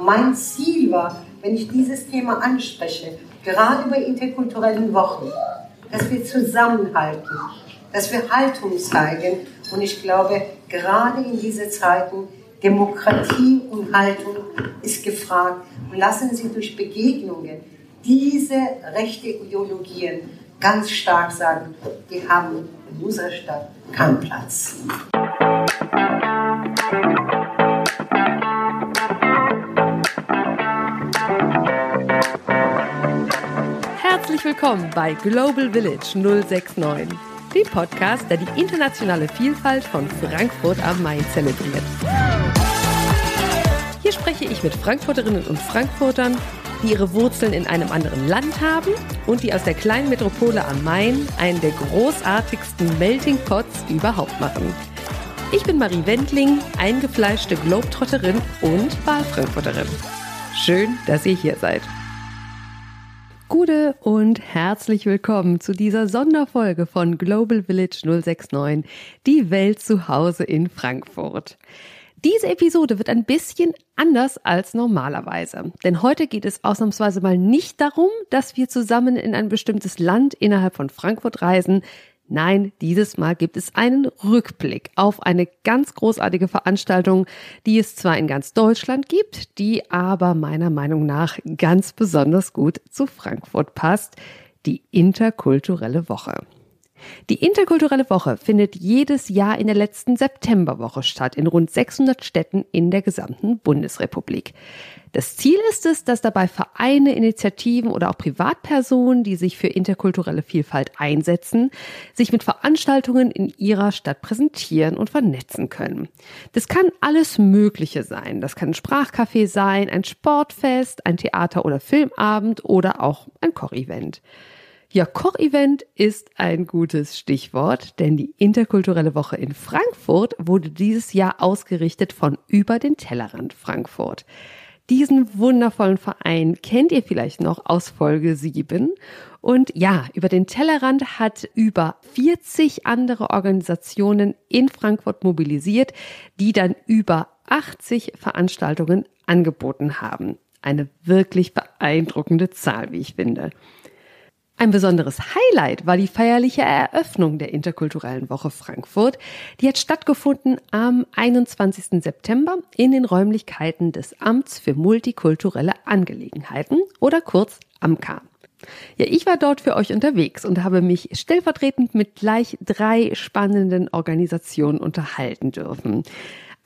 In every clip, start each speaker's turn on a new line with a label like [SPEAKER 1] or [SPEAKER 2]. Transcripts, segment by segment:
[SPEAKER 1] Mein Ziel war, wenn ich dieses Thema anspreche, gerade bei interkulturellen Wochen, dass wir zusammenhalten, dass wir Haltung zeigen. Und ich glaube, gerade in diesen Zeiten, Demokratie und Haltung ist gefragt. Und lassen Sie durch Begegnungen diese rechte Ideologien ganz stark sagen, die haben in unserer Stadt keinen Platz.
[SPEAKER 2] Willkommen bei Global Village 069, dem Podcast, der die internationale Vielfalt von Frankfurt am Main zelebriert. Hier spreche ich mit Frankfurterinnen und Frankfurtern, die ihre Wurzeln in einem anderen Land haben und die aus der kleinen Metropole am Main einen der großartigsten Melting Pots überhaupt machen. Ich bin Marie Wendling, eingefleischte Globetrotterin und Wahlfrankfurterin. Schön, dass ihr hier seid. Gute und herzlich willkommen zu dieser Sonderfolge von Global Village 069, die Welt zu Hause in Frankfurt. Diese Episode wird ein bisschen anders als normalerweise, denn heute geht es ausnahmsweise mal nicht darum, dass wir zusammen in ein bestimmtes Land innerhalb von Frankfurt reisen. Nein, dieses Mal gibt es einen Rückblick auf eine ganz großartige Veranstaltung, die es zwar in ganz Deutschland gibt, die aber meiner Meinung nach ganz besonders gut zu Frankfurt passt, die interkulturelle Woche. Die interkulturelle Woche findet jedes Jahr in der letzten Septemberwoche statt in rund 600 Städten in der gesamten Bundesrepublik. Das Ziel ist es, dass dabei Vereine, Initiativen oder auch Privatpersonen, die sich für interkulturelle Vielfalt einsetzen, sich mit Veranstaltungen in ihrer Stadt präsentieren und vernetzen können. Das kann alles Mögliche sein. Das kann ein Sprachcafé sein, ein Sportfest, ein Theater- oder Filmabend oder auch ein Kochevent. Ja, Kochevent ist ein gutes Stichwort, denn die interkulturelle Woche in Frankfurt wurde dieses Jahr ausgerichtet von über den Tellerrand Frankfurt. Diesen wundervollen Verein kennt ihr vielleicht noch aus Folge 7. Und ja, über den Tellerrand hat über 40 andere Organisationen in Frankfurt mobilisiert, die dann über 80 Veranstaltungen angeboten haben. Eine wirklich beeindruckende Zahl, wie ich finde. Ein besonderes Highlight war die feierliche Eröffnung der Interkulturellen Woche Frankfurt. Die hat stattgefunden am 21. September in den Räumlichkeiten des Amts für multikulturelle Angelegenheiten oder kurz AMKA. Ja, ich war dort für euch unterwegs und habe mich stellvertretend mit gleich drei spannenden Organisationen unterhalten dürfen.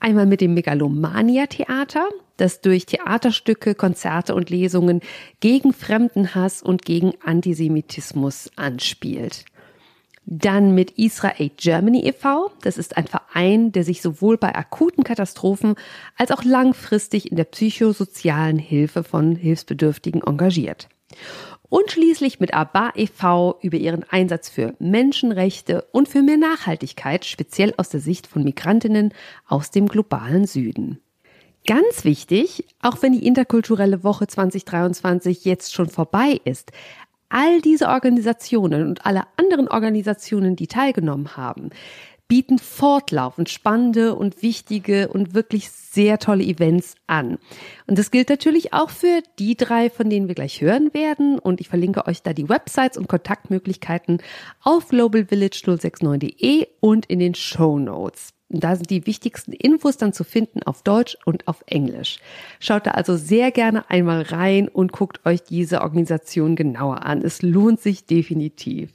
[SPEAKER 2] Einmal mit dem Megalomania Theater, das durch Theaterstücke, Konzerte und Lesungen gegen Fremdenhass und gegen Antisemitismus anspielt. Dann mit Israel Germany e.V. Das ist ein Verein, der sich sowohl bei akuten Katastrophen als auch langfristig in der psychosozialen Hilfe von Hilfsbedürftigen engagiert und schließlich mit ABBA e.V. über ihren Einsatz für Menschenrechte und für mehr Nachhaltigkeit, speziell aus der Sicht von Migrantinnen aus dem globalen Süden. Ganz wichtig, auch wenn die interkulturelle Woche 2023 jetzt schon vorbei ist, all diese Organisationen und alle anderen Organisationen, die teilgenommen haben, bieten fortlaufend spannende und wichtige und wirklich sehr tolle Events an. Und das gilt natürlich auch für die drei, von denen wir gleich hören werden. Und ich verlinke euch da die Websites und Kontaktmöglichkeiten auf globalvillage069.de und in den Show Notes. Da sind die wichtigsten Infos dann zu finden auf Deutsch und auf Englisch. Schaut da also sehr gerne einmal rein und guckt euch diese Organisation genauer an. Es lohnt sich definitiv.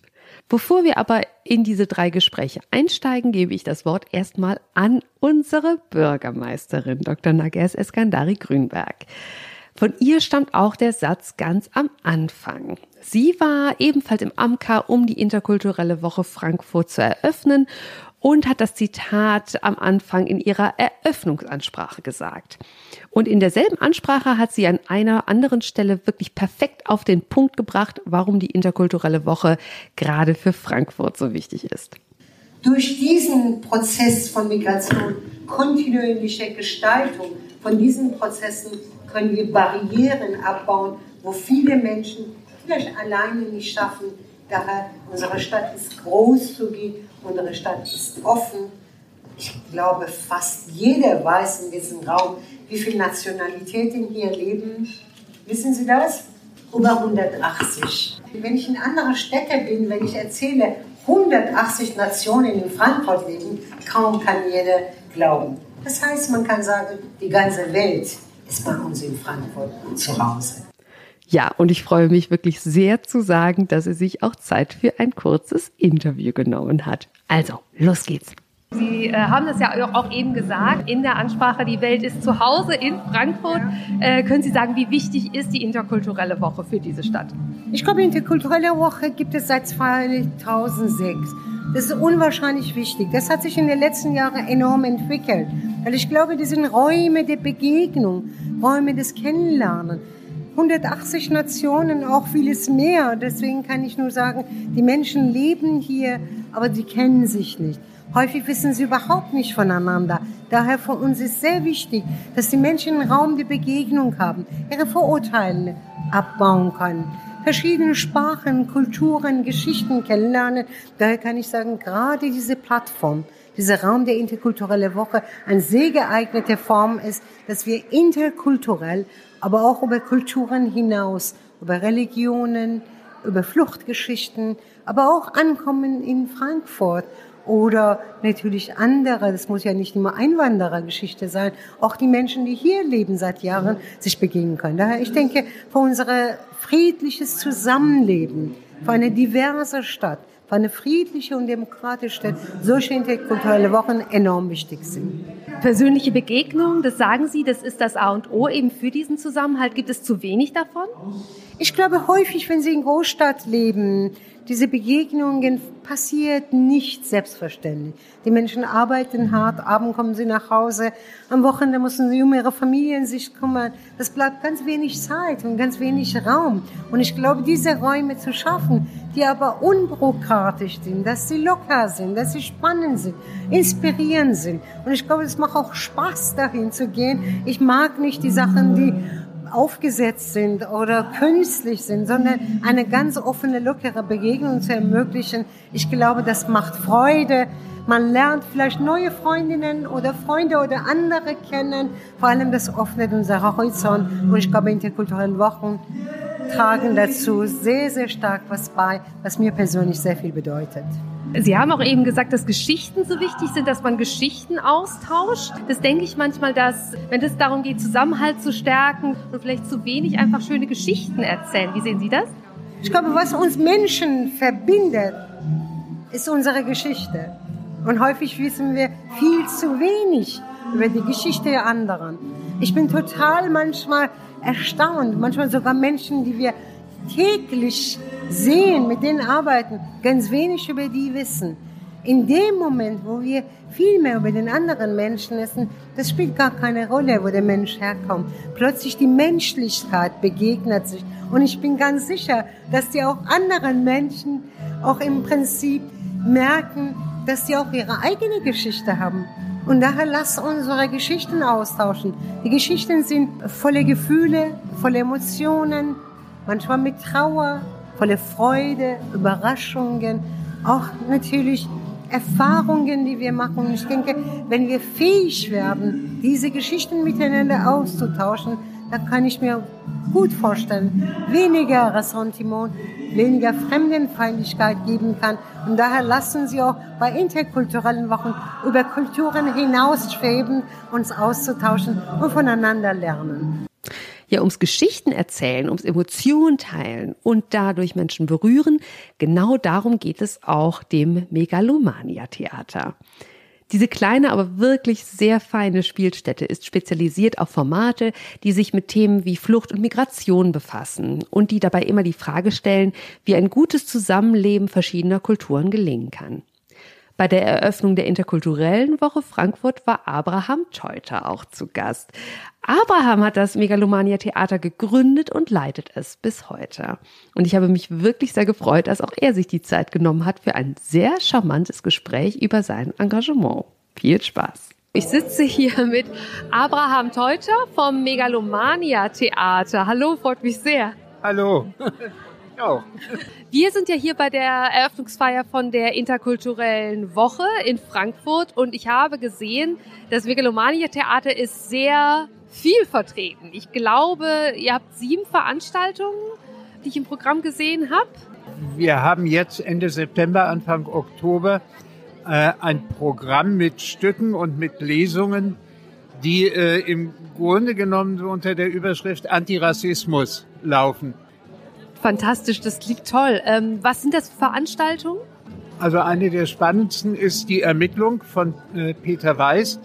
[SPEAKER 2] Bevor wir aber in diese drei Gespräche einsteigen, gebe ich das Wort erstmal an unsere Bürgermeisterin, Dr. Nages Eskandari Grünberg. Von ihr stammt auch der Satz ganz am Anfang. Sie war ebenfalls im AMKA, um die interkulturelle Woche Frankfurt zu eröffnen und hat das Zitat am Anfang in ihrer Eröffnungsansprache gesagt. Und in derselben Ansprache hat sie an einer anderen Stelle wirklich perfekt auf den Punkt gebracht, warum die interkulturelle Woche gerade für Frankfurt so wichtig ist.
[SPEAKER 1] Durch diesen Prozess von Migration, kontinuierliche Gestaltung von diesen Prozessen können wir Barrieren abbauen, wo viele Menschen vielleicht alleine nicht schaffen. Daher, unsere Stadt ist großzügig Unsere Stadt ist offen. Ich glaube, fast jeder weiß in diesem Raum, wie viele Nationalitäten hier leben? Wissen Sie das? Über 180. Wenn ich in anderen Städten bin, wenn ich erzähle, 180 Nationen in Frankfurt leben, kaum kann jeder glauben. Das heißt, man kann sagen, die ganze Welt ist bei uns in Frankfurt zu Hause.
[SPEAKER 2] Ja, und ich freue mich wirklich sehr zu sagen, dass sie sich auch Zeit für ein kurzes Interview genommen hat. Also, los geht's. Sie äh, haben das ja auch eben gesagt in der Ansprache, die Welt ist zu Hause in Frankfurt. Äh, können Sie sagen, wie wichtig ist die interkulturelle Woche für diese Stadt?
[SPEAKER 1] Ich glaube, die interkulturelle Woche gibt es seit 2006. Das ist unwahrscheinlich wichtig. Das hat sich in den letzten Jahren enorm entwickelt. Weil ich glaube, das sind Räume der Begegnung, Räume des Kennenlernen. 180 Nationen, auch vieles mehr. Deswegen kann ich nur sagen, die Menschen leben hier, aber sie kennen sich nicht. Häufig wissen sie überhaupt nicht voneinander. Daher für uns ist sehr wichtig, dass die Menschen einen Raum der Begegnung haben, ihre Vorurteile abbauen können, verschiedene Sprachen, Kulturen, Geschichten kennenlernen. Daher kann ich sagen, gerade diese Plattform, dieser Raum der interkulturelle Woche eine sehr geeignete Form ist, dass wir interkulturell, aber auch über Kulturen hinaus, über Religionen, über Fluchtgeschichten, aber auch ankommen in Frankfurt oder natürlich andere, das muss ja nicht immer Einwanderergeschichte sein, auch die Menschen, die hier leben seit Jahren, sich begegnen können. Daher, ich denke, für unser friedliches Zusammenleben, für eine diverse Stadt, für eine friedliche und demokratische Stadt, solche interkulturelle Wochen enorm wichtig sind.
[SPEAKER 2] Persönliche Begegnung, das sagen Sie, das ist das A und O eben für diesen Zusammenhalt. Gibt es zu wenig davon?
[SPEAKER 1] Ich glaube häufig, wenn Sie in Großstadt leben, diese Begegnungen passiert nicht selbstverständlich. Die Menschen arbeiten hart, abends kommen sie nach Hause, am Wochenende müssen sie um ihre Familien sich kümmern. Das bleibt ganz wenig Zeit und ganz wenig Raum. Und ich glaube, diese Räume zu schaffen, die aber unbürokratisch sind, dass sie locker sind, dass sie spannend sind, inspirierend sind. Und ich glaube, es macht auch Spaß, dahin zu gehen. Ich mag nicht die Sachen, die aufgesetzt sind oder künstlich sind, sondern eine ganz offene, lockere Begegnung zu ermöglichen. Ich glaube, das macht Freude. Man lernt vielleicht neue Freundinnen oder Freunde oder andere kennen. Vor allem das öffnet unser Horizont. Und ich glaube, interkulturelle Wochen tragen dazu sehr, sehr stark was bei, was mir persönlich sehr viel bedeutet.
[SPEAKER 2] Sie haben auch eben gesagt, dass Geschichten so wichtig sind, dass man Geschichten austauscht. Das denke ich manchmal, dass, wenn es darum geht, Zusammenhalt zu stärken und vielleicht zu wenig einfach schöne Geschichten erzählen. Wie sehen Sie das?
[SPEAKER 1] Ich glaube, was uns Menschen verbindet, ist unsere Geschichte. Und häufig wissen wir viel zu wenig über die Geschichte der anderen. Ich bin total manchmal erstaunt, manchmal sogar Menschen, die wir täglich sehen, mit denen arbeiten, ganz wenig über die wissen. In dem Moment, wo wir viel mehr über den anderen Menschen wissen, das spielt gar keine Rolle, wo der Mensch herkommt. Plötzlich die Menschlichkeit begegnet sich. Und ich bin ganz sicher, dass die auch anderen Menschen auch im Prinzip merken, dass sie auch ihre eigene Geschichte haben. Und daher lass unsere Geschichten austauschen. Die Geschichten sind voller Gefühle, voller Emotionen, manchmal mit Trauer, voller Freude, Überraschungen, auch natürlich Erfahrungen, die wir machen. Und ich denke, wenn wir fähig werden, diese Geschichten miteinander auszutauschen, dann kann ich mir gut vorstellen, weniger Ressentiment, weniger Fremdenfeindlichkeit geben kann. Und daher lassen Sie auch bei interkulturellen Wochen über Kulturen hinaus schweben, uns auszutauschen und voneinander lernen
[SPEAKER 2] ja ums Geschichten erzählen, ums Emotionen teilen und dadurch Menschen berühren. Genau darum geht es auch dem Megalomania Theater. Diese kleine, aber wirklich sehr feine Spielstätte ist spezialisiert auf Formate, die sich mit Themen wie Flucht und Migration befassen und die dabei immer die Frage stellen, wie ein gutes Zusammenleben verschiedener Kulturen gelingen kann. Bei der Eröffnung der interkulturellen Woche Frankfurt war Abraham Teuter auch zu Gast. Abraham hat das Megalomania Theater gegründet und leitet es bis heute. Und ich habe mich wirklich sehr gefreut, dass auch er sich die Zeit genommen hat für ein sehr charmantes Gespräch über sein Engagement. Viel Spaß! Ich sitze hier mit Abraham Teuter vom Megalomania Theater. Hallo, freut mich sehr.
[SPEAKER 3] Hallo.
[SPEAKER 2] auch. Wir sind ja hier bei der Eröffnungsfeier von der interkulturellen Woche in Frankfurt und ich habe gesehen, das Megalomania Theater ist sehr
[SPEAKER 4] viel vertreten. Ich glaube, ihr habt sieben Veranstaltungen, die ich im Programm gesehen habe.
[SPEAKER 3] Wir haben jetzt Ende September, Anfang Oktober äh, ein Programm mit Stücken und mit Lesungen, die äh, im Grunde genommen unter der Überschrift Antirassismus laufen.
[SPEAKER 4] Fantastisch, das klingt toll. Ähm, was sind das für Veranstaltungen?
[SPEAKER 3] Also eine der spannendsten ist die Ermittlung von äh, Peter Weiß.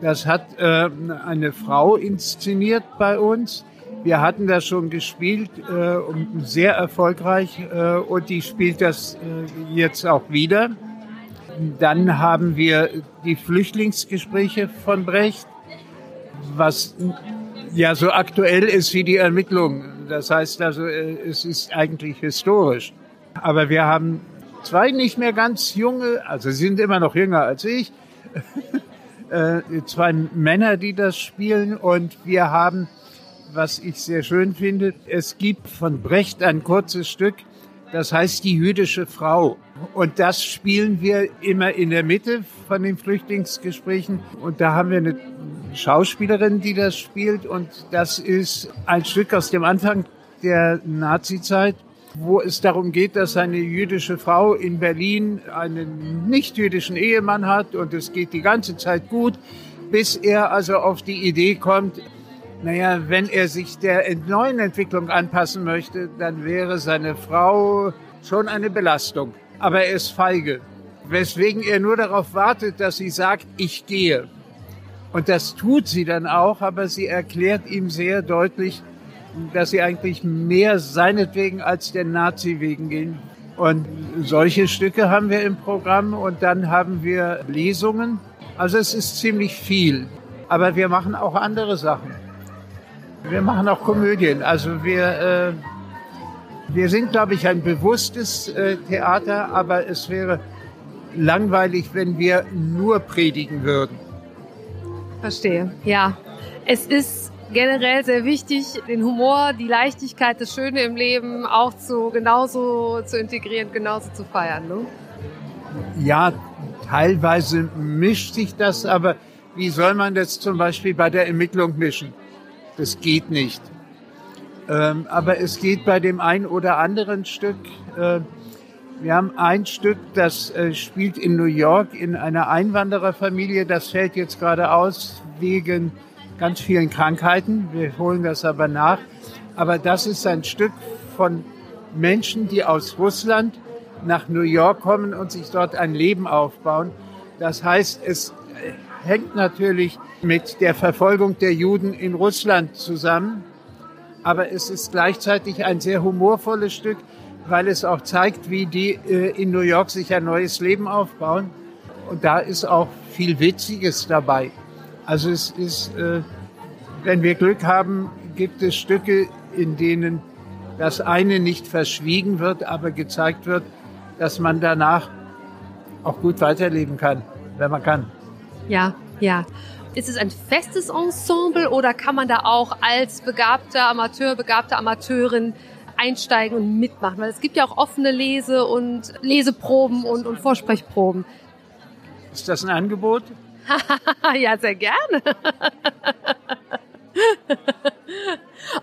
[SPEAKER 3] Das hat äh, eine Frau inszeniert bei uns. Wir hatten das schon gespielt, äh, sehr erfolgreich äh, und die spielt das äh, jetzt auch wieder. Dann haben wir die Flüchtlingsgespräche von Brecht, was ja so aktuell ist wie die Ermittlung. Das heißt also, äh, es ist eigentlich historisch. Aber wir haben zwei nicht mehr ganz junge, also sie sind immer noch jünger als ich, äh, zwei Männer, die das spielen und wir haben, was ich sehr schön finde, es gibt von Brecht ein kurzes Stück, das heißt die jüdische Frau. Und das spielen wir immer in der Mitte von den Flüchtlingsgesprächen. Und da haben wir eine Schauspielerin, die das spielt. Und das ist ein Stück aus dem Anfang der Nazizeit, wo es darum geht, dass eine jüdische Frau in Berlin einen nicht-jüdischen Ehemann hat. Und es geht die ganze Zeit gut, bis er also auf die Idee kommt, naja, wenn er sich der neuen Entwicklung anpassen möchte, dann wäre seine Frau schon eine Belastung. Aber er ist feige. Weswegen er nur darauf wartet, dass sie sagt, ich gehe. Und das tut sie dann auch, aber sie erklärt ihm sehr deutlich, dass sie eigentlich mehr seinetwegen als der Nazi wegen gehen. Und solche Stücke haben wir im Programm und dann haben wir Lesungen. Also es ist ziemlich viel. Aber wir machen auch andere Sachen. Wir machen auch Komödien. Also wir, äh, wir sind, glaube ich, ein bewusstes äh, Theater, aber es wäre langweilig, wenn wir nur predigen würden.
[SPEAKER 4] Verstehe. Ja, es ist generell sehr wichtig, den Humor, die Leichtigkeit, das Schöne im Leben auch zu genauso zu integrieren, genauso zu feiern. Ne?
[SPEAKER 3] Ja, teilweise mischt sich das, aber wie soll man das zum Beispiel bei der Ermittlung mischen? Das geht nicht. Ähm, aber es geht bei dem ein oder anderen Stück. Äh, wir haben ein Stück, das äh, spielt in New York in einer Einwandererfamilie. Das fällt jetzt gerade aus wegen ganz vielen Krankheiten. Wir holen das aber nach. Aber das ist ein Stück von Menschen, die aus Russland nach New York kommen und sich dort ein Leben aufbauen. Das heißt, es hängt natürlich mit der Verfolgung der Juden in Russland zusammen. Aber es ist gleichzeitig ein sehr humorvolles Stück, weil es auch zeigt, wie die äh, in New York sich ein neues Leben aufbauen. Und da ist auch viel Witziges dabei. Also es ist, äh, wenn wir Glück haben, gibt es Stücke, in denen das eine nicht verschwiegen wird, aber gezeigt wird, dass man danach auch gut weiterleben kann, wenn man kann.
[SPEAKER 4] Ja, ja. Ist es ein festes Ensemble oder kann man da auch als begabter Amateur, begabte Amateurin einsteigen und mitmachen? Weil es gibt ja auch offene Lese- und Leseproben und, und Vorsprechproben.
[SPEAKER 3] Ist das ein Angebot?
[SPEAKER 4] ja, sehr gerne.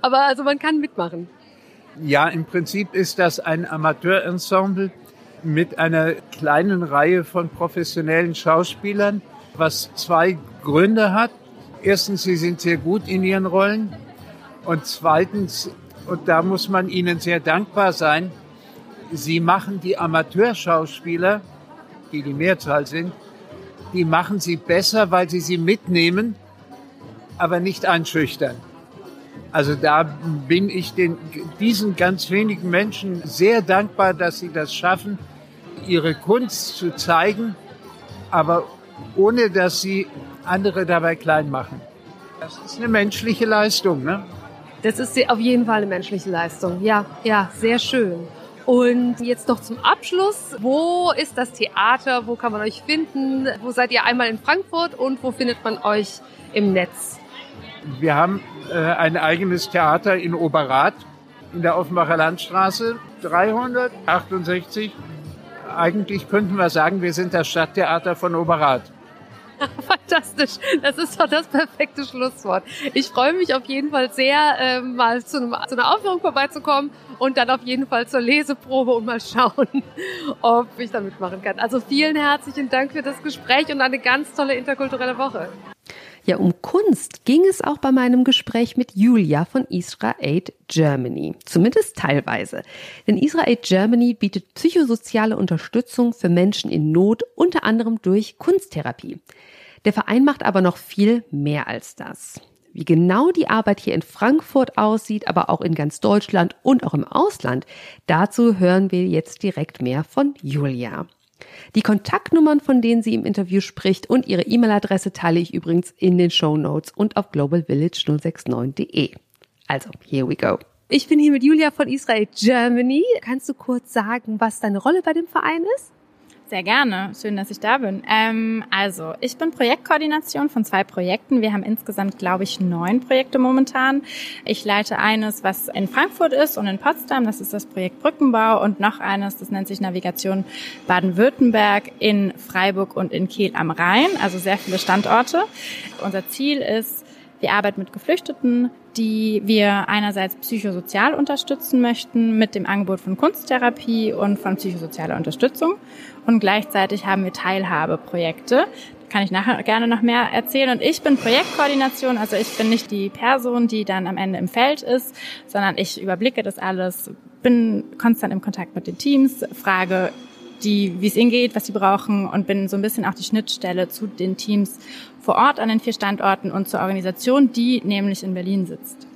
[SPEAKER 4] Aber also man kann mitmachen.
[SPEAKER 3] Ja, im Prinzip ist das ein Amateurensemble mit einer kleinen Reihe von professionellen Schauspielern was zwei Gründe hat. Erstens, sie sind sehr gut in ihren Rollen. Und zweitens, und da muss man ihnen sehr dankbar sein, sie machen die Amateurschauspieler, die die Mehrzahl sind, die machen sie besser, weil sie sie mitnehmen, aber nicht einschüchtern. Also da bin ich den, diesen ganz wenigen Menschen sehr dankbar, dass sie das schaffen, ihre Kunst zu zeigen, aber ohne dass sie andere dabei klein machen. Das ist eine menschliche Leistung, ne?
[SPEAKER 4] Das ist auf jeden Fall eine menschliche Leistung. Ja, ja, sehr schön. Und jetzt noch zum Abschluss. Wo ist das Theater? Wo kann man euch finden? Wo seid ihr einmal in Frankfurt und wo findet man euch im Netz?
[SPEAKER 3] Wir haben äh, ein eigenes Theater in Oberrath in der Offenbacher Landstraße 368 eigentlich könnten wir sagen, wir sind das Stadttheater von Oberrat.
[SPEAKER 2] Fantastisch. Das ist doch das perfekte Schlusswort. Ich freue mich auf jeden Fall sehr, äh, mal zu, einem, zu einer Aufführung vorbeizukommen und dann auf jeden Fall zur Leseprobe und mal schauen, ob ich da mitmachen kann. Also vielen herzlichen Dank für das Gespräch und eine ganz tolle interkulturelle Woche. Ja, um Kunst ging es auch bei meinem Gespräch mit Julia von Isra Aid Germany. Zumindest teilweise. Denn Isra Aid Germany bietet psychosoziale Unterstützung für Menschen in Not, unter anderem durch Kunsttherapie. Der Verein macht aber noch viel mehr als das. Wie genau die Arbeit hier in Frankfurt aussieht, aber auch in ganz Deutschland und auch im Ausland, dazu hören wir jetzt direkt mehr von Julia. Die Kontaktnummern, von denen sie im Interview spricht und ihre E-Mail-Adresse teile ich übrigens in den Show Notes und auf globalvillage069.de. Also, here we go. Ich bin hier mit Julia von Israel Germany. Kannst du kurz sagen, was deine Rolle bei dem Verein ist?
[SPEAKER 5] Sehr gerne. Schön, dass ich da bin. Ähm, also, ich bin Projektkoordination von zwei Projekten. Wir haben insgesamt, glaube ich, neun Projekte momentan. Ich leite eines, was in Frankfurt ist und in Potsdam. Das ist das Projekt Brückenbau. Und noch eines, das nennt sich Navigation Baden-Württemberg in Freiburg und in Kiel am Rhein. Also sehr viele Standorte. Unser Ziel ist, wir arbeiten mit Geflüchteten, die wir einerseits psychosozial unterstützen möchten mit dem Angebot von Kunsttherapie und von psychosozialer Unterstützung. Und gleichzeitig haben wir Teilhabeprojekte. Kann ich nachher gerne noch mehr erzählen. Und ich bin Projektkoordination, also ich bin nicht die Person, die dann am Ende im Feld ist, sondern ich überblicke das alles, bin konstant im Kontakt mit den Teams, frage die, wie es ihnen geht, was sie brauchen und bin so ein bisschen auch die Schnittstelle zu den Teams vor Ort an den vier Standorten und zur Organisation, die nämlich in Berlin sitzt.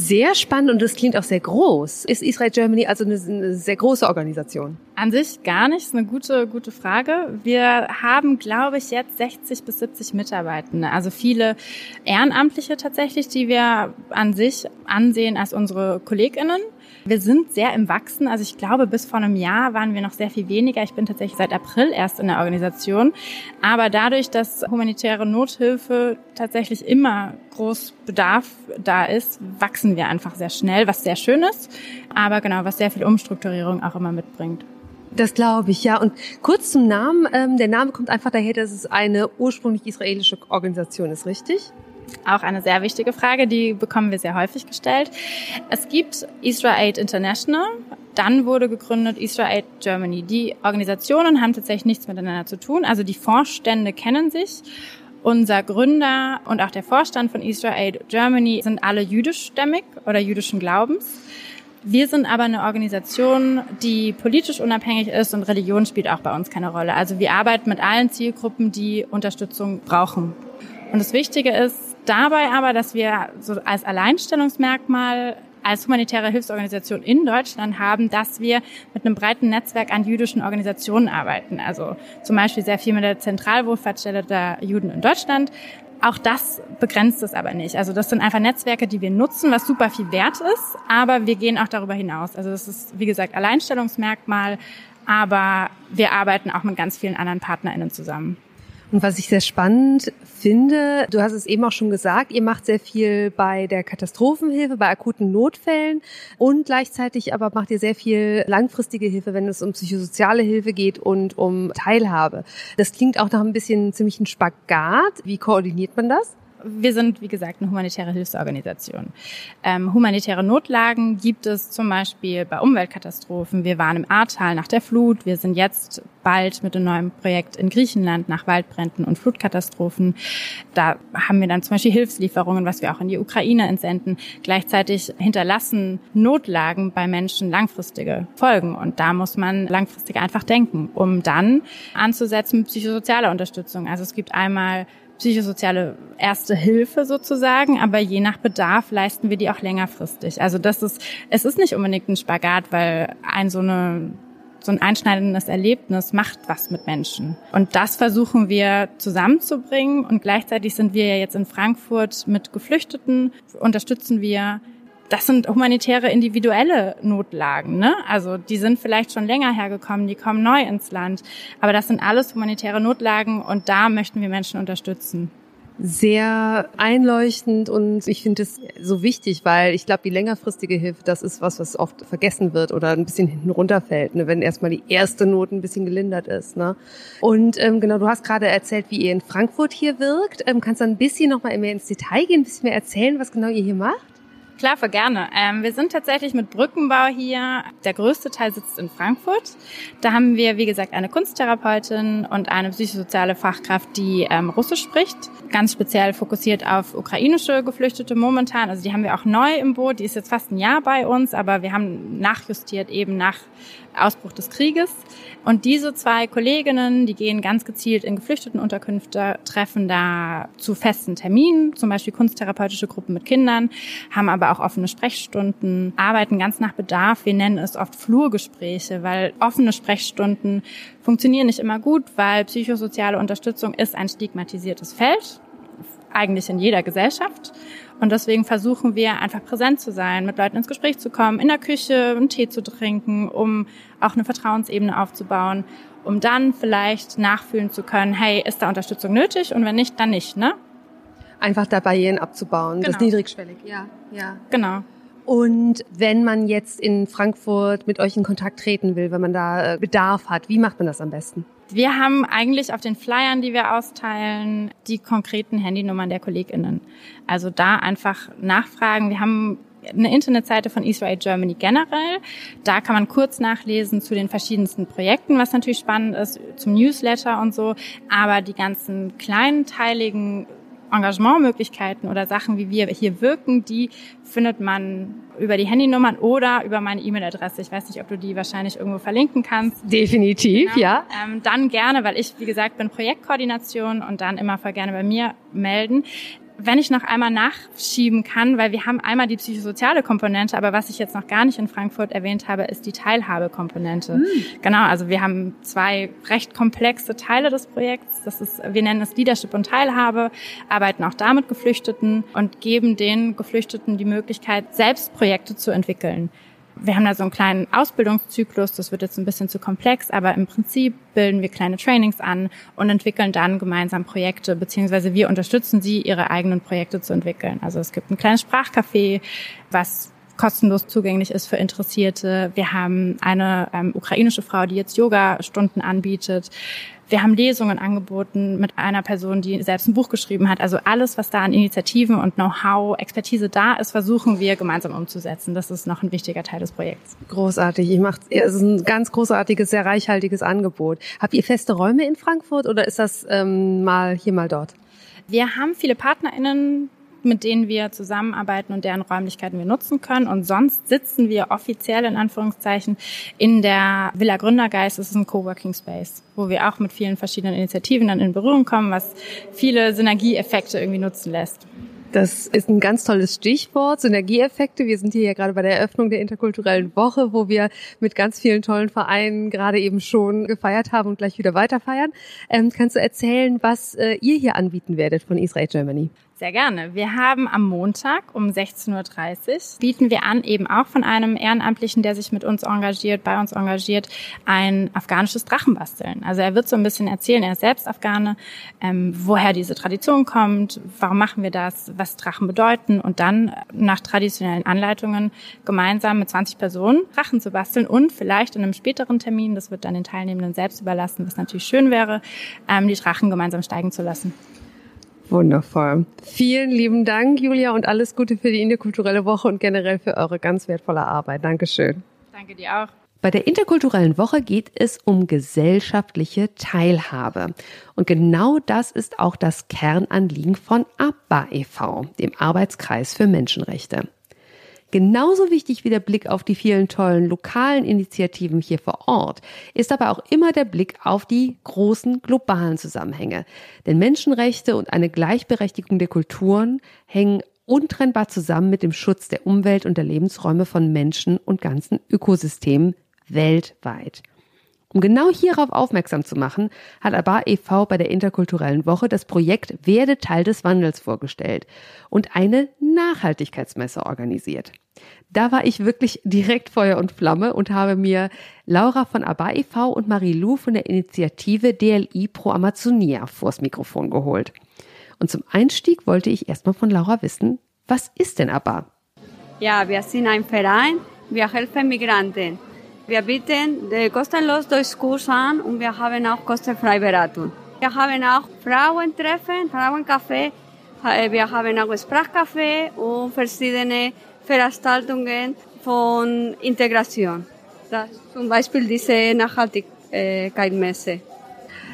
[SPEAKER 2] Sehr spannend und das klingt auch sehr groß. Ist Israel Germany also eine, eine, sehr große Organisation?
[SPEAKER 5] An sich gar nicht. Ist eine gute, gute Frage. Wir haben, glaube ich, jetzt 60 bis 70 Mitarbeitende. Also viele Ehrenamtliche tatsächlich, die wir an sich ansehen als unsere KollegInnen. Wir sind sehr im Wachsen. Also ich glaube, bis vor einem Jahr waren wir noch sehr viel weniger. Ich bin tatsächlich seit April erst in der Organisation. Aber dadurch, dass humanitäre Nothilfe tatsächlich immer groß Bedarf da ist, wachsen wir einfach sehr schnell, was sehr schön ist. Aber genau, was sehr viel Umstrukturierung auch immer mitbringt.
[SPEAKER 2] Das glaube ich, ja. Und kurz zum Namen. Ähm, der Name kommt einfach daher, dass es eine ursprünglich israelische Organisation ist, richtig?
[SPEAKER 5] Auch eine sehr wichtige Frage, die bekommen wir sehr häufig gestellt. Es gibt Israel International, dann wurde gegründet Israel Germany. Die Organisationen haben tatsächlich nichts miteinander zu tun. Also die Vorstände kennen sich. Unser Gründer und auch der Vorstand von Israel Germany sind alle jüdischstämmig oder jüdischen Glaubens. Wir sind aber eine Organisation, die politisch unabhängig ist und Religion spielt auch bei uns keine Rolle. Also wir arbeiten mit allen Zielgruppen, die Unterstützung brauchen. Und das Wichtige ist, dabei aber, dass wir so als Alleinstellungsmerkmal als humanitäre Hilfsorganisation in Deutschland haben, dass wir mit einem breiten Netzwerk an jüdischen Organisationen arbeiten. Also zum Beispiel sehr viel mit der Zentralwohlfahrtsstelle der Juden in Deutschland. Auch das begrenzt es aber nicht. Also das sind einfach Netzwerke, die wir nutzen, was super viel wert ist, aber wir gehen auch darüber hinaus. Also das ist, wie gesagt, Alleinstellungsmerkmal, aber wir arbeiten auch mit ganz vielen anderen PartnerInnen zusammen.
[SPEAKER 2] Und was ich sehr spannend finde, du hast es eben auch schon gesagt, ihr macht sehr viel bei der Katastrophenhilfe, bei akuten Notfällen und gleichzeitig aber macht ihr sehr viel langfristige Hilfe, wenn es um psychosoziale Hilfe geht und um Teilhabe. Das klingt auch nach ein bisschen ziemlichen Spagat. Wie koordiniert man das?
[SPEAKER 5] Wir sind, wie gesagt, eine humanitäre Hilfsorganisation. Ähm, humanitäre Notlagen gibt es zum Beispiel bei Umweltkatastrophen. Wir waren im Ahrtal nach der Flut. Wir sind jetzt bald mit einem neuen Projekt in Griechenland nach Waldbränden und Flutkatastrophen. Da haben wir dann zum Beispiel Hilfslieferungen, was wir auch in die Ukraine entsenden. Gleichzeitig hinterlassen Notlagen bei Menschen langfristige Folgen. Und da muss man langfristig einfach denken, um dann anzusetzen mit psychosozialer Unterstützung. Also es gibt einmal psychosoziale erste Hilfe sozusagen, aber je nach Bedarf leisten wir die auch längerfristig. Also das ist, es ist nicht unbedingt ein Spagat, weil ein so eine so ein einschneidendes Erlebnis macht was mit Menschen. Und das versuchen wir zusammenzubringen. Und gleichzeitig sind wir ja jetzt in Frankfurt mit Geflüchteten, unterstützen wir das sind humanitäre individuelle Notlagen. Ne? Also die sind vielleicht schon länger hergekommen, die kommen neu ins Land. Aber das sind alles humanitäre Notlagen und da möchten wir Menschen unterstützen.
[SPEAKER 2] sehr einleuchtend und ich finde es so wichtig, weil ich glaube, die längerfristige Hilfe, das ist was, was oft vergessen wird oder ein bisschen hinten runterfällt, ne, wenn erstmal die erste Not ein bisschen gelindert ist. Ne? Und ähm, genau, du hast gerade erzählt, wie ihr in Frankfurt hier wirkt. Ähm, kannst du ein bisschen noch mal mehr ins Detail gehen, ein bisschen mehr erzählen, was genau ihr hier macht?
[SPEAKER 5] Klar, für gerne. Ähm, wir sind tatsächlich mit Brückenbau hier. Der größte Teil sitzt in Frankfurt. Da haben wir, wie gesagt, eine Kunsttherapeutin und eine psychosoziale Fachkraft, die ähm, Russisch spricht. Ganz speziell fokussiert auf ukrainische Geflüchtete momentan. Also die haben wir auch neu im Boot. Die ist jetzt fast ein Jahr bei uns, aber wir haben nachjustiert eben nach Ausbruch des Krieges. Und diese zwei Kolleginnen, die gehen ganz gezielt in Geflüchtetenunterkünfte, treffen da zu festen Terminen, zum Beispiel kunsttherapeutische Gruppen mit Kindern, haben aber auch offene Sprechstunden, arbeiten ganz nach Bedarf. Wir nennen es oft Flurgespräche, weil offene Sprechstunden funktionieren nicht immer gut, weil psychosoziale Unterstützung ist ein stigmatisiertes Feld, eigentlich in jeder Gesellschaft. Und deswegen versuchen wir einfach präsent zu sein, mit Leuten ins Gespräch zu kommen, in der Küche einen Tee zu trinken, um auch eine Vertrauensebene aufzubauen, um dann vielleicht nachfühlen zu können, hey, ist da Unterstützung nötig? Und wenn nicht, dann nicht, ne?
[SPEAKER 2] Einfach da Barrieren abzubauen, genau. das niedrigschwellig, ja,
[SPEAKER 5] ja. Genau.
[SPEAKER 2] Und wenn man jetzt in Frankfurt mit euch in Kontakt treten will, wenn man da äh, Bedarf hat, wie macht man das am besten?
[SPEAKER 5] Wir haben eigentlich auf den Flyern, die wir austeilen, die konkreten Handynummern der KollegInnen. Also da einfach nachfragen. Wir haben eine Internetseite von Israel Germany generell. Da kann man kurz nachlesen zu den verschiedensten Projekten, was natürlich spannend ist, zum Newsletter und so. Aber die ganzen kleinteiligen Engagementmöglichkeiten oder Sachen, wie wir hier wirken, die findet man über die Handynummern oder über meine E-Mail-Adresse. Ich weiß nicht, ob du die wahrscheinlich irgendwo verlinken kannst.
[SPEAKER 2] Definitiv, genau. ja.
[SPEAKER 5] Ähm, dann gerne, weil ich, wie gesagt, bin Projektkoordination und dann immer voll gerne bei mir melden wenn ich noch einmal nachschieben kann, weil wir haben einmal die psychosoziale Komponente, aber was ich jetzt noch gar nicht in Frankfurt erwähnt habe, ist die Teilhabekomponente. Mhm. Genau, also wir haben zwei recht komplexe Teile des Projekts. Das ist, wir nennen es Leadership und Teilhabe, arbeiten auch da mit Geflüchteten und geben den Geflüchteten die Möglichkeit, selbst Projekte zu entwickeln wir haben da so einen kleinen Ausbildungszyklus, das wird jetzt ein bisschen zu komplex, aber im Prinzip bilden wir kleine Trainings an und entwickeln dann gemeinsam Projekte, beziehungsweise wir unterstützen sie, ihre eigenen Projekte zu entwickeln. Also es gibt ein kleines Sprachcafé, was kostenlos zugänglich ist für Interessierte. Wir haben eine ähm, ukrainische Frau, die jetzt Yoga-Stunden anbietet. Wir haben Lesungen angeboten mit einer Person, die selbst ein Buch geschrieben hat. Also alles, was da an Initiativen und Know-how, Expertise da ist, versuchen wir gemeinsam umzusetzen. Das ist noch ein wichtiger Teil des Projekts.
[SPEAKER 2] Großartig. Ich mache, es ist ein ganz großartiges, sehr reichhaltiges Angebot. Habt ihr feste Räume in Frankfurt oder ist das ähm, mal hier, mal dort?
[SPEAKER 5] Wir haben viele PartnerInnen, mit denen wir zusammenarbeiten und deren Räumlichkeiten wir nutzen können. Und sonst sitzen wir offiziell in Anführungszeichen in der Villa Gründergeist. Das ist ein Coworking Space, wo wir auch mit vielen verschiedenen Initiativen dann in Berührung kommen, was viele Synergieeffekte irgendwie nutzen lässt.
[SPEAKER 2] Das ist ein ganz tolles Stichwort, Synergieeffekte. Wir sind hier ja gerade bei der Eröffnung der interkulturellen Woche, wo wir mit ganz vielen tollen Vereinen gerade eben schon gefeiert haben und gleich wieder weiter feiern. Ähm, kannst du erzählen, was äh, ihr hier anbieten werdet von Israel Germany?
[SPEAKER 5] Sehr gerne. Wir haben am Montag um 16.30 Uhr bieten wir an, eben auch von einem Ehrenamtlichen, der sich mit uns engagiert, bei uns engagiert, ein afghanisches Drachenbasteln. Also er wird so ein bisschen erzählen, er ist selbst Afghane, ähm, woher diese Tradition kommt, warum machen wir das, was Drachen bedeuten und dann nach traditionellen Anleitungen gemeinsam mit 20 Personen Drachen zu basteln und vielleicht in einem späteren Termin, das wird dann den Teilnehmenden selbst überlassen, was natürlich schön wäre, ähm, die Drachen gemeinsam steigen zu lassen.
[SPEAKER 2] Wundervoll. Vielen lieben Dank, Julia, und alles Gute für die interkulturelle Woche und generell für eure ganz wertvolle Arbeit. Dankeschön.
[SPEAKER 5] Danke dir auch.
[SPEAKER 2] Bei der interkulturellen Woche geht es um gesellschaftliche Teilhabe. Und genau das ist auch das Kernanliegen von ABBA e.V., dem Arbeitskreis für Menschenrechte. Genauso wichtig wie der Blick auf die vielen tollen lokalen Initiativen hier vor Ort ist aber auch immer der Blick auf die großen globalen Zusammenhänge. Denn Menschenrechte und eine Gleichberechtigung der Kulturen hängen untrennbar zusammen mit dem Schutz der Umwelt und der Lebensräume von Menschen und ganzen Ökosystemen weltweit. Um genau hierauf aufmerksam zu machen, hat ABBA e.V. bei der interkulturellen Woche das Projekt Werde Teil des Wandels vorgestellt und eine Nachhaltigkeitsmesse organisiert. Da war ich wirklich direkt Feuer und Flamme und habe mir Laura von ABBA e.V. und Marie-Lou von der Initiative DLI Pro Amazonia vors Mikrofon geholt.
[SPEAKER 4] Und zum Einstieg wollte ich erstmal von Laura wissen, was ist denn ABBA?
[SPEAKER 6] Ja, wir sind ein Verein, wir helfen Migranten. Wir bieten kostenlos Deutschkurs an und wir haben auch kostenfreie Beratung. Wir haben auch Frauentreffen, Frauencafé, wir haben auch Sprachcafé und verschiedene Veranstaltungen von Integration. Das zum Beispiel diese Nachhaltigkeitsmesse.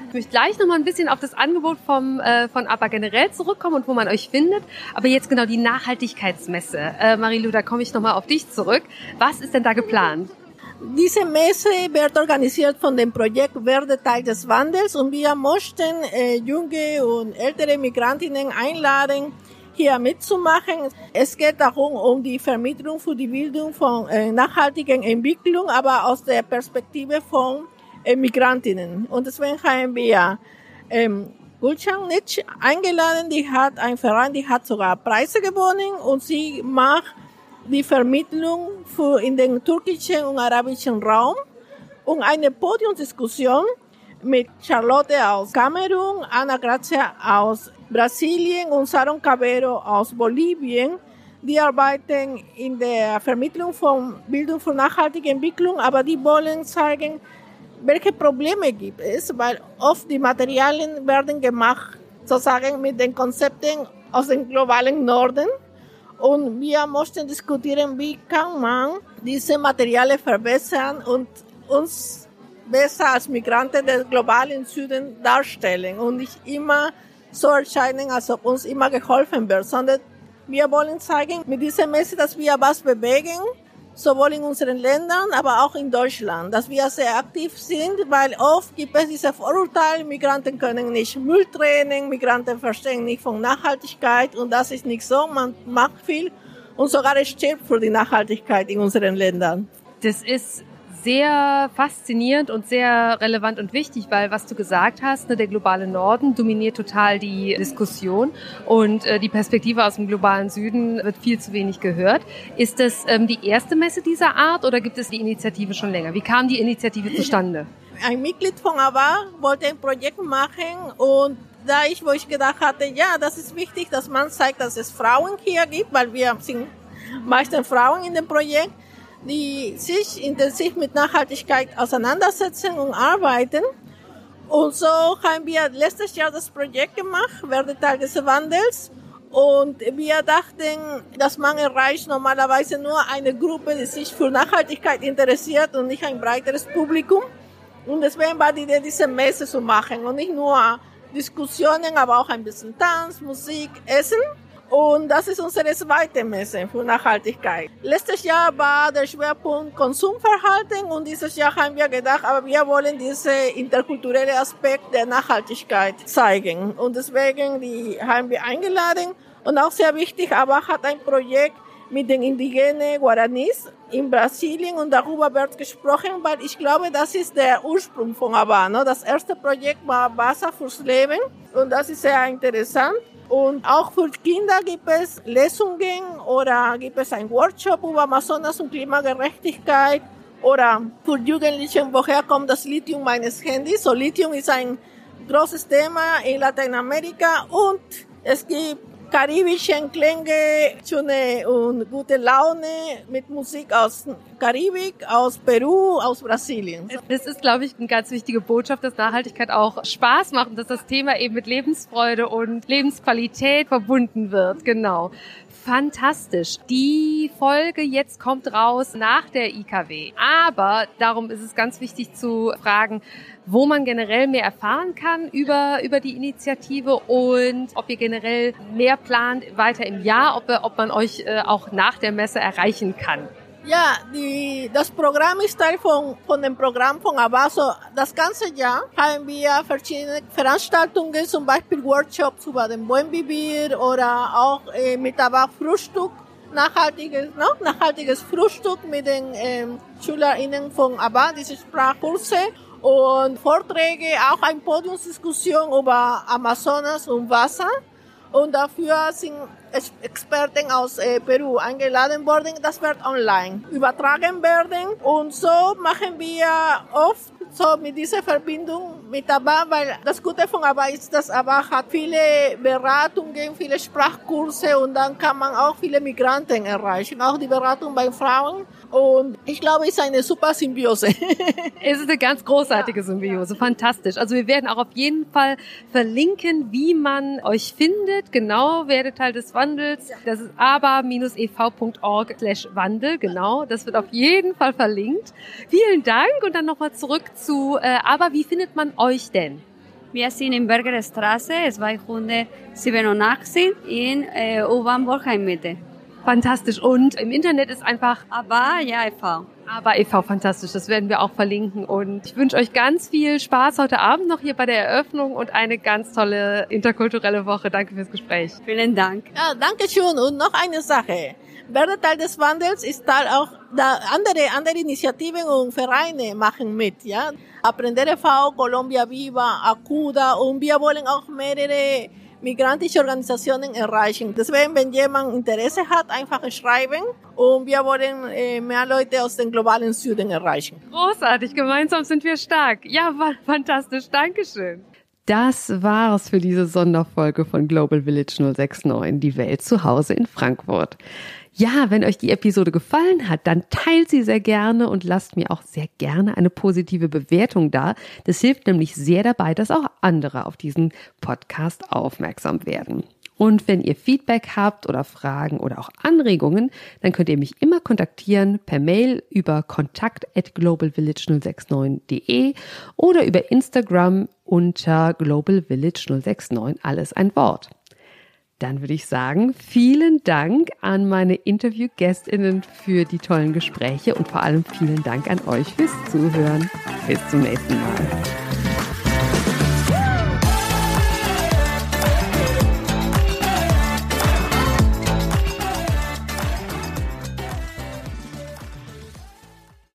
[SPEAKER 4] Ich möchte gleich noch mal ein bisschen auf das Angebot vom, äh, von ABBA generell zurückkommen und wo man euch findet. Aber jetzt genau die Nachhaltigkeitsmesse. Äh, Marilu, da komme ich noch mal auf dich zurück. Was ist denn da geplant?
[SPEAKER 7] Diese Messe wird organisiert von dem Projekt Werde Teil des Wandels und wir möchten äh, junge und ältere Migrantinnen einladen, hier mitzumachen. Es geht darum, um die Vermittlung für die Bildung von äh, nachhaltigen Entwicklung, aber aus der Perspektive von äh, Migrantinnen. Und deswegen haben wir ähm, Gulcan Nitsch eingeladen, die hat ein Verein, die hat sogar Preise gewonnen und sie macht die Vermittlung für in den türkischen und arabischen Raum und eine Podiumsdiskussion mit Charlotte aus Kamerun, Ana Grazia aus Brasilien und Saron Cabero aus Bolivien. Die arbeiten in der Vermittlung von Bildung für nachhaltige Entwicklung, aber die wollen zeigen, welche Probleme gibt es, weil oft die Materialien werden gemacht, sozusagen mit den Konzepten aus dem globalen Norden. Und wir mussten diskutieren, wie kann man diese Materialien verbessern und uns besser als Migranten des globalen Süden darstellen. Und nicht immer so erscheinen, als ob uns immer geholfen wird, sondern wir wollen zeigen mit dieser Messe, dass wir was bewegen, sowohl in unseren Ländern, aber auch in Deutschland, dass wir sehr aktiv sind, weil oft gibt es diese Vorurteile, Migranten können nicht Müll trennen, Migranten verstehen nicht von Nachhaltigkeit und das ist nicht so, man macht viel und sogar es stirbt für die Nachhaltigkeit in unseren Ländern.
[SPEAKER 4] Das ist sehr faszinierend und sehr relevant und wichtig, weil was du gesagt hast, ne, der globale Norden dominiert total die Diskussion und äh, die Perspektive aus dem globalen Süden wird viel zu wenig gehört. Ist das ähm, die erste Messe dieser Art oder gibt es die Initiative schon länger? Wie kam die Initiative zustande?
[SPEAKER 7] Ein Mitglied von AWA wollte ein Projekt machen und da ich, wo ich gedacht hatte, ja, das ist wichtig, dass man zeigt, dass es Frauen hier gibt, weil wir sind meistens Frauen in dem Projekt die sich intensiv mit Nachhaltigkeit auseinandersetzen und arbeiten. Und so haben wir letztes Jahr das Projekt gemacht, werde Teil des Wandels. Und wir dachten, dass man erreicht normalerweise nur eine Gruppe, die sich für Nachhaltigkeit interessiert und nicht ein breiteres Publikum. Und deswegen war die Idee, diese Messe zu machen und nicht nur Diskussionen, aber auch ein bisschen Tanz, Musik, Essen. Und das ist unsere zweite Messe für Nachhaltigkeit. Letztes Jahr war der Schwerpunkt Konsumverhalten und dieses Jahr haben wir gedacht, aber wir wollen diesen interkulturellen Aspekt der Nachhaltigkeit zeigen. Und deswegen die haben wir eingeladen. Und auch sehr wichtig, aber hat ein Projekt mit den indigenen Guaranis in Brasilien und darüber wird gesprochen, weil ich glaube, das ist der Ursprung von Habano. Das erste Projekt war Wasser fürs Leben und das ist sehr interessant. Und auch für Kinder gibt es Lesungen oder gibt es einen Workshop über Amazonas und Klimagerechtigkeit oder für Jugendliche, woher kommt das Lithium meines Handys. So Lithium ist ein großes Thema in Lateinamerika und es gibt karibischen Klänge, schöne und gute Laune mit Musik aus Karibik, aus Peru, aus Brasilien.
[SPEAKER 4] Das ist, glaube ich, eine ganz wichtige Botschaft, dass Nachhaltigkeit auch Spaß macht und dass das Thema eben mit Lebensfreude und Lebensqualität verbunden wird. Genau. Fantastisch. Die Folge jetzt kommt raus nach der IKW. Aber darum ist es ganz wichtig zu fragen, wo man generell mehr erfahren kann über, über die Initiative und ob ihr generell mehr plant weiter im Jahr, ob, ob man euch äh, auch nach der Messe erreichen kann.
[SPEAKER 7] Ja, die, das Programm ist Teil von, von dem Programm von Abaso. Das ganze Jahr haben wir verschiedene Veranstaltungen, zum Beispiel Workshops über den Buen Vivir oder auch äh, mit Tabak-Frühstück, nachhaltiges, no? nachhaltiges Frühstück mit den ähm, SchülerInnen von ABA, diese Sprachkurse und Vorträge, auch eine Podiumsdiskussion über Amazonas und Wasser. Und dafür sind Experten aus äh, Peru eingeladen worden. Das wird online übertragen werden. Und so machen wir oft so mit dieser Verbindung mit ABBA, weil das Gute von ABBA ist, dass ABBA hat viele Beratungen, viele Sprachkurse und dann kann man auch viele Migranten erreichen, auch die Beratung bei Frauen. Und ich glaube, es ist eine super Symbiose.
[SPEAKER 2] es ist eine ganz großartige Symbiose, fantastisch. Also wir werden auch auf jeden Fall verlinken, wie man euch findet. Genau, werde Teil des Wandels. Das ist aber-ev.org slash Wandel, genau. Das wird auf jeden Fall verlinkt. Vielen Dank und dann nochmal zurück zu, äh, aber wie findet man euch denn?
[SPEAKER 6] Wir sind in Bergerstraße 287 in äh, U-Bahn Borheim Mitte.
[SPEAKER 2] Fantastisch. Und im Internet ist einfach
[SPEAKER 6] Aber ja e.V.
[SPEAKER 2] Aber e.V. fantastisch. Das werden wir auch verlinken. Und ich wünsche euch ganz viel Spaß heute Abend noch hier bei der Eröffnung und eine ganz tolle interkulturelle Woche. Danke fürs Gespräch.
[SPEAKER 6] Vielen Dank.
[SPEAKER 7] Ja, danke schön. Und noch eine Sache. Werde Teil des Wandels ist Teil auch da andere, andere Initiativen und Vereine machen mit, ja. Aprender e.V., Colombia Viva, Acuda und wir wollen auch mehrere migrantische Organisationen erreichen. Deswegen, wenn jemand Interesse hat, einfach schreiben und wir wollen äh, mehr Leute aus dem globalen Süden erreichen.
[SPEAKER 2] Großartig, gemeinsam sind wir stark. Ja, fantastisch, Dankeschön. Das war's für diese Sonderfolge von Global Village 069, die Welt zu Hause in Frankfurt. Ja, wenn euch die Episode gefallen hat, dann teilt sie sehr gerne und lasst mir auch sehr gerne eine positive Bewertung da. Das hilft nämlich sehr dabei, dass auch andere auf diesen Podcast aufmerksam werden. Und wenn ihr Feedback habt oder Fragen oder auch Anregungen, dann könnt ihr mich immer kontaktieren per Mail über kontakt at globalvillage069.de oder über Instagram unter globalvillage069, alles ein Wort. Dann würde ich sagen, vielen Dank an meine Interviewgästinnen für die tollen Gespräche und vor allem vielen Dank an euch fürs Zuhören. Bis zum nächsten Mal.